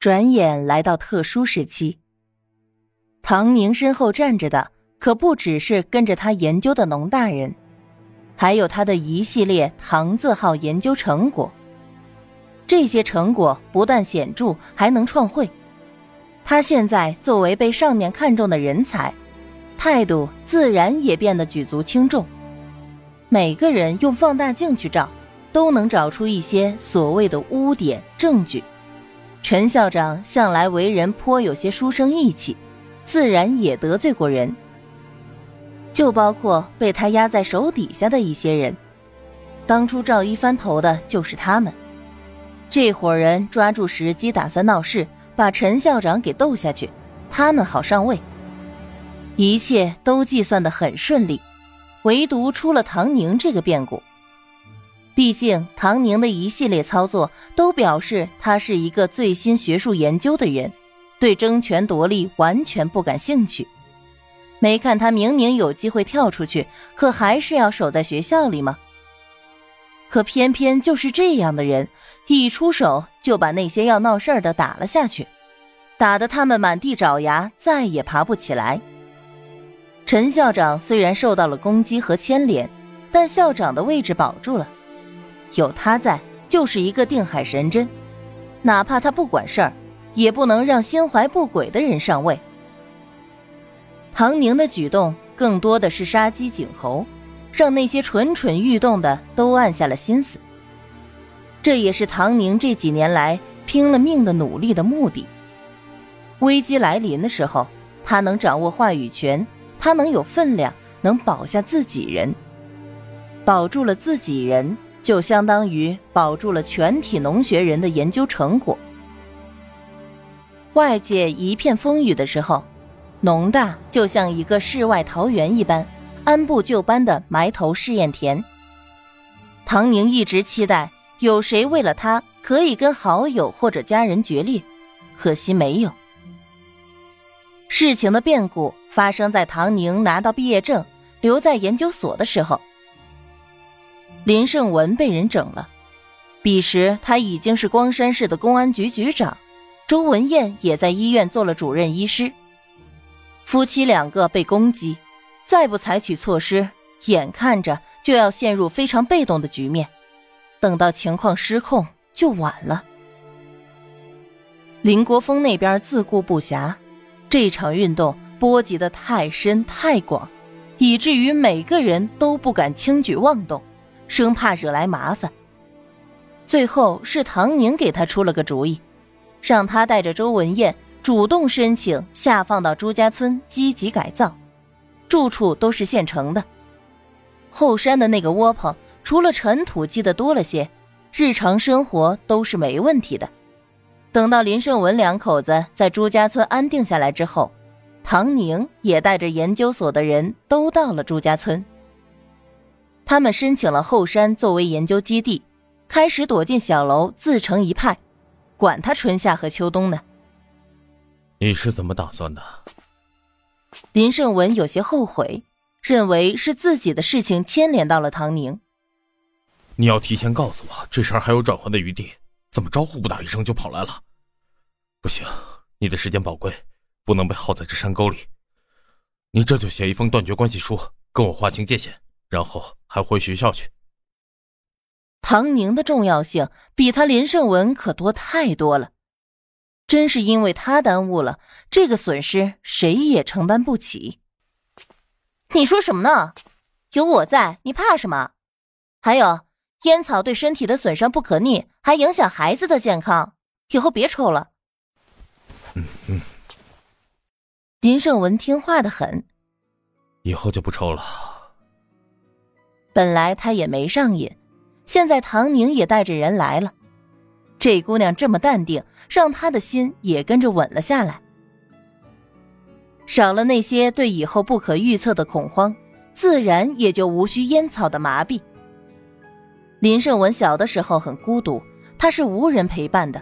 转眼来到特殊时期。唐宁身后站着的可不只是跟着他研究的农大人，还有他的一系列唐字号研究成果。这些成果不但显著，还能创汇。他现在作为被上面看中的人才，态度自然也变得举足轻重。每个人用放大镜去照，都能找出一些所谓的污点证据。陈校长向来为人颇有些书生意气，自然也得罪过人。就包括被他压在手底下的一些人，当初赵一帆投的就是他们。这伙人抓住时机，打算闹事，把陈校长给斗下去，他们好上位。一切都计算得很顺利，唯独出了唐宁这个变故。毕竟，唐宁的一系列操作都表示他是一个最新学术研究的人，对争权夺利完全不感兴趣。没看他明明有机会跳出去，可还是要守在学校里吗？可偏偏就是这样的人，一出手就把那些要闹事儿的打了下去，打得他们满地找牙，再也爬不起来。陈校长虽然受到了攻击和牵连，但校长的位置保住了。有他在，就是一个定海神针，哪怕他不管事儿，也不能让心怀不轨的人上位。唐宁的举动更多的是杀鸡儆猴，让那些蠢蠢欲动的都暗下了心思。这也是唐宁这几年来拼了命的努力的目的。危机来临的时候，他能掌握话语权，他能有分量，能保下自己人，保住了自己人。就相当于保住了全体农学人的研究成果。外界一片风雨的时候，农大就像一个世外桃源一般，按部就班的埋头试验田。唐宁一直期待有谁为了他可以跟好友或者家人决裂，可惜没有。事情的变故发生在唐宁拿到毕业证，留在研究所的时候。林胜文被人整了，彼时他已经是光山市的公安局局长，周文艳也在医院做了主任医师。夫妻两个被攻击，再不采取措施，眼看着就要陷入非常被动的局面，等到情况失控就晚了。林国峰那边自顾不暇，这场运动波及的太深太广，以至于每个人都不敢轻举妄动。生怕惹来麻烦，最后是唐宁给他出了个主意，让他带着周文艳主动申请下放到朱家村积极改造，住处都是现成的。后山的那个窝棚，除了尘土积的多了些，日常生活都是没问题的。等到林胜文两口子在朱家村安定下来之后，唐宁也带着研究所的人都到了朱家村。他们申请了后山作为研究基地，开始躲进小楼自成一派，管他春夏和秋冬呢。你是怎么打算的？林胜文有些后悔，认为是自己的事情牵连到了唐宁。你要提前告诉我，这事儿还有转圜的余地，怎么招呼不打一声就跑来了？不行，你的时间宝贵，不能被耗在这山沟里。你这就写一封断绝关系书，跟我划清界限。然后还回学校去。唐宁的重要性比他林胜文可多太多了，真是因为他耽误了这个损失，谁也承担不起。你说什么呢？有我在，你怕什么？还有，烟草对身体的损伤不可逆，还影响孩子的健康，以后别抽了。嗯嗯。林胜文听话的很，以后就不抽了。本来他也没上瘾，现在唐宁也带着人来了，这姑娘这么淡定，让他的心也跟着稳了下来。少了那些对以后不可预测的恐慌，自然也就无需烟草的麻痹。林胜文小的时候很孤独，他是无人陪伴的，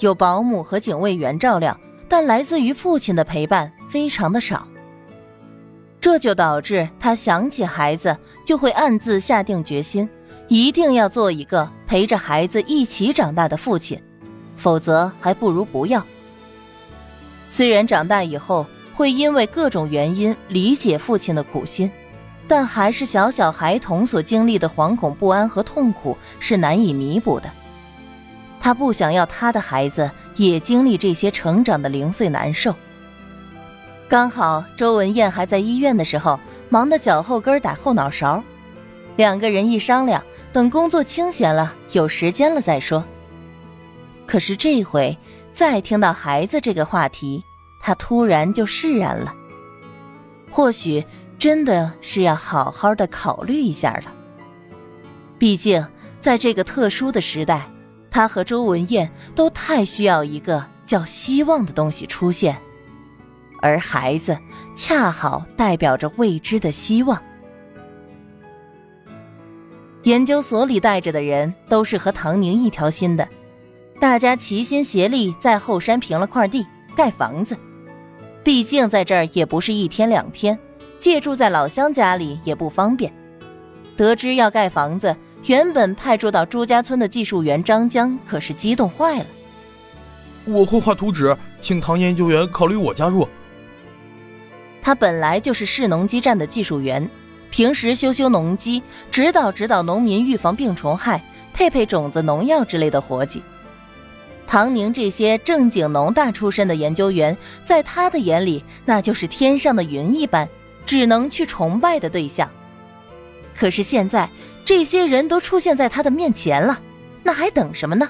有保姆和警卫员照料，但来自于父亲的陪伴非常的少。这就导致他想起孩子，就会暗自下定决心，一定要做一个陪着孩子一起长大的父亲，否则还不如不要。虽然长大以后会因为各种原因理解父亲的苦心，但还是小小孩童所经历的惶恐不安和痛苦是难以弥补的。他不想要他的孩子也经历这些成长的零碎难受。刚好周文艳还在医院的时候，忙得脚后跟打后脑勺，两个人一商量，等工作清闲了，有时间了再说。可是这回再听到孩子这个话题，他突然就释然了。或许真的是要好好的考虑一下了。毕竟在这个特殊的时代，他和周文艳都太需要一个叫希望的东西出现。而孩子恰好代表着未知的希望。研究所里带着的人都是和唐宁一条心的，大家齐心协力在后山平了块地盖房子。毕竟在这儿也不是一天两天，借住在老乡家里也不方便。得知要盖房子，原本派驻到朱家村的技术员张江可是激动坏了。我会画图纸，请唐研究员考虑我加入。他本来就是市农机站的技术员，平时修修农机，指导指导农民预防病虫害，配配种子、农药之类的活计。唐宁这些正经农大出身的研究员，在他的眼里那就是天上的云一般，只能去崇拜的对象。可是现在这些人都出现在他的面前了，那还等什么呢？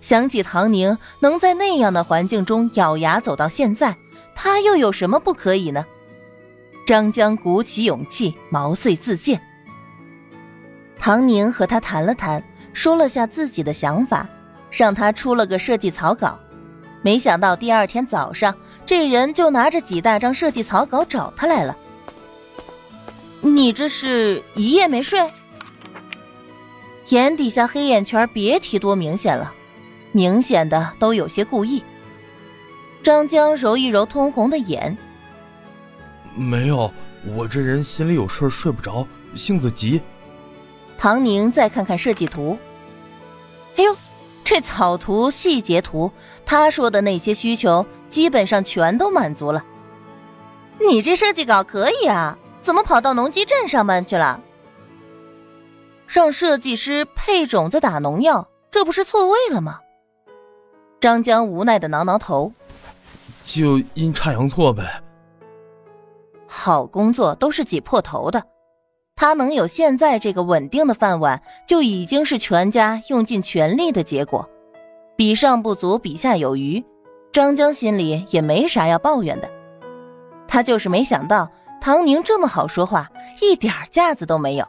想起唐宁能在那样的环境中咬牙走到现在。他又有什么不可以呢？张江鼓起勇气，毛遂自荐。唐宁和他谈了谈，说了下自己的想法，让他出了个设计草稿。没想到第二天早上，这人就拿着几大张设计草稿找他来了。你这是一夜没睡？眼底下黑眼圈别提多明显了，明显的都有些故意。张江揉一揉通红的眼，没有，我这人心里有事睡不着，性子急。唐宁再看看设计图，哎呦，这草图、细节图，他说的那些需求基本上全都满足了。你这设计稿可以啊，怎么跑到农机镇上班去了？让设计师配种子、打农药，这不是错位了吗？张江无奈的挠挠头。就阴差阳错呗。好工作都是挤破头的，他能有现在这个稳定的饭碗，就已经是全家用尽全力的结果。比上不足，比下有余，张江心里也没啥要抱怨的。他就是没想到唐宁这么好说话，一点架子都没有，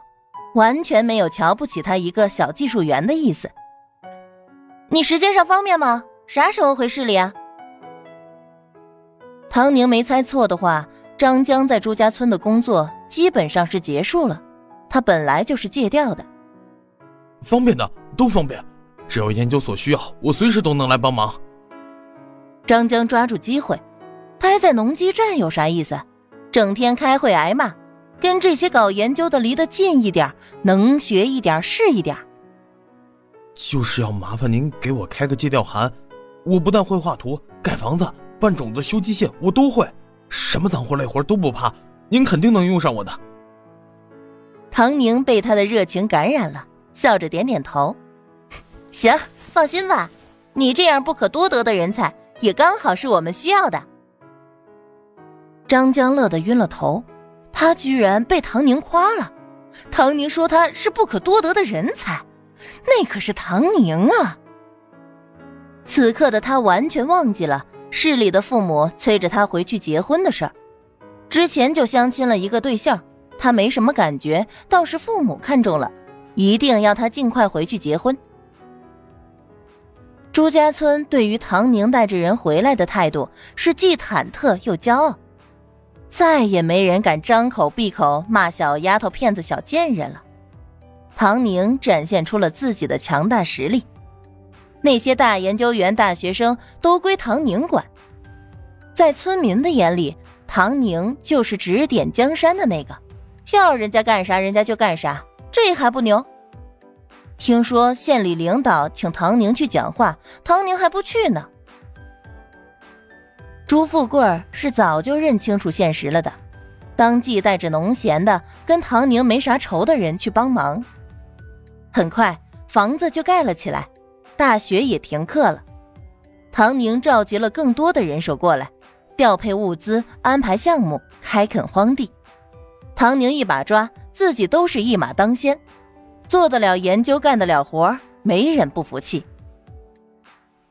完全没有瞧不起他一个小技术员的意思。你时间上方便吗？啥时候回市里啊？唐宁没猜错的话，张江在朱家村的工作基本上是结束了。他本来就是借调的，方便的都方便，只要研究所需要，我随时都能来帮忙。张江抓住机会，待在农机站有啥意思？整天开会挨骂，跟这些搞研究的离得近一点，能学一点是一点。就是要麻烦您给我开个借调函，我不但会画图、盖房子。拌种子、修机械，我都会，什么脏活累活都不怕。您肯定能用上我的。唐宁被他的热情感染了，笑着点点头。行，放心吧，你这样不可多得的人才，也刚好是我们需要的。张江乐得晕了头，他居然被唐宁夸了。唐宁说他是不可多得的人才，那可是唐宁啊。此刻的他完全忘记了。市里的父母催着他回去结婚的事儿，之前就相亲了一个对象，他没什么感觉，倒是父母看中了，一定要他尽快回去结婚。朱家村对于唐宁带着人回来的态度是既忐忑又骄傲，再也没人敢张口闭口骂小丫头、骗子、小贱人了。唐宁展现出了自己的强大实力。那些大研究员、大学生都归唐宁管，在村民的眼里，唐宁就是指点江山的那个，要人家干啥人家就干啥，这还不牛？听说县里领导请唐宁去讲话，唐宁还不去呢。朱富贵是早就认清楚现实了的，当即带着农闲的跟唐宁没啥仇的人去帮忙。很快房子就盖了起来，大学也停课了。唐宁召集了更多的人手过来，调配物资，安排项目，开垦荒地。唐宁一把抓，自己都是一马当先。做得了研究，干得了活没人不服气。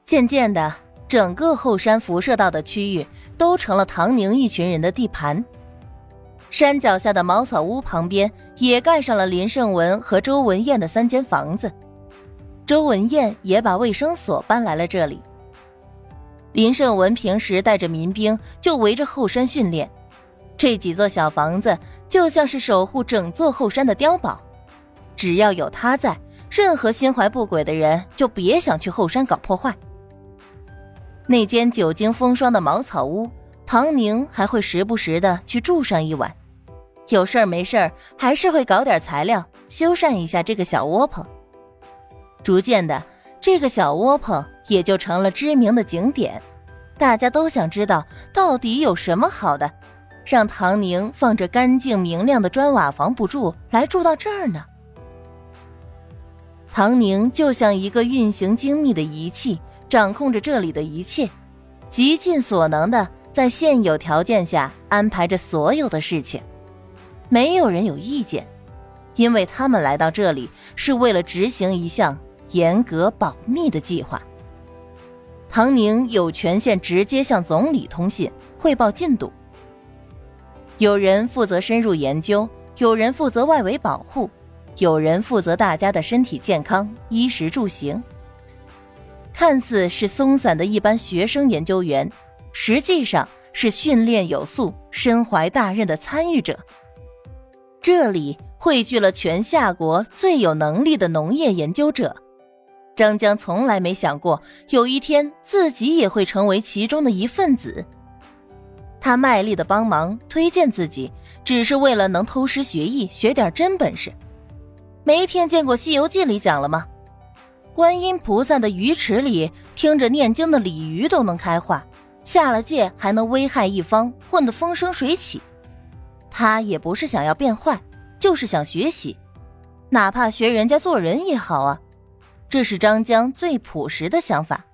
渐渐的，整个后山辐射到的区域都成了唐宁一群人的地盘。山脚下的茅草屋旁边也盖上了林胜文和周文艳的三间房子。周文艳也把卫生所搬来了这里。林胜文平时带着民兵就围着后山训练，这几座小房子就像是守护整座后山的碉堡。只要有他在，任何心怀不轨的人就别想去后山搞破坏。那间久经风霜的茅草屋，唐宁还会时不时的去住上一晚，有事儿没事儿还是会搞点材料修缮一下这个小窝棚。逐渐的，这个小窝棚也就成了知名的景点，大家都想知道到底有什么好的，让唐宁放着干净明亮的砖瓦房不住，来住到这儿呢？唐宁就像一个运行精密的仪器，掌控着这里的一切，极尽所能的在现有条件下安排着所有的事情。没有人有意见，因为他们来到这里是为了执行一项严格保密的计划。唐宁有权限直接向总理通信汇报进度。有人负责深入研究，有人负责外围保护。有人负责大家的身体健康、衣食住行，看似是松散的一般学生研究员，实际上是训练有素、身怀大任的参与者。这里汇聚了全夏国最有能力的农业研究者。张江从来没想过有一天自己也会成为其中的一份子。他卖力的帮忙推荐自己，只是为了能偷师学艺，学点真本事。没听见过《西游记》里讲了吗？观音菩萨的鱼池里，听着念经的鲤鱼都能开化，下了界还能危害一方，混得风生水起。他也不是想要变坏，就是想学习，哪怕学人家做人也好啊。这是张江最朴实的想法。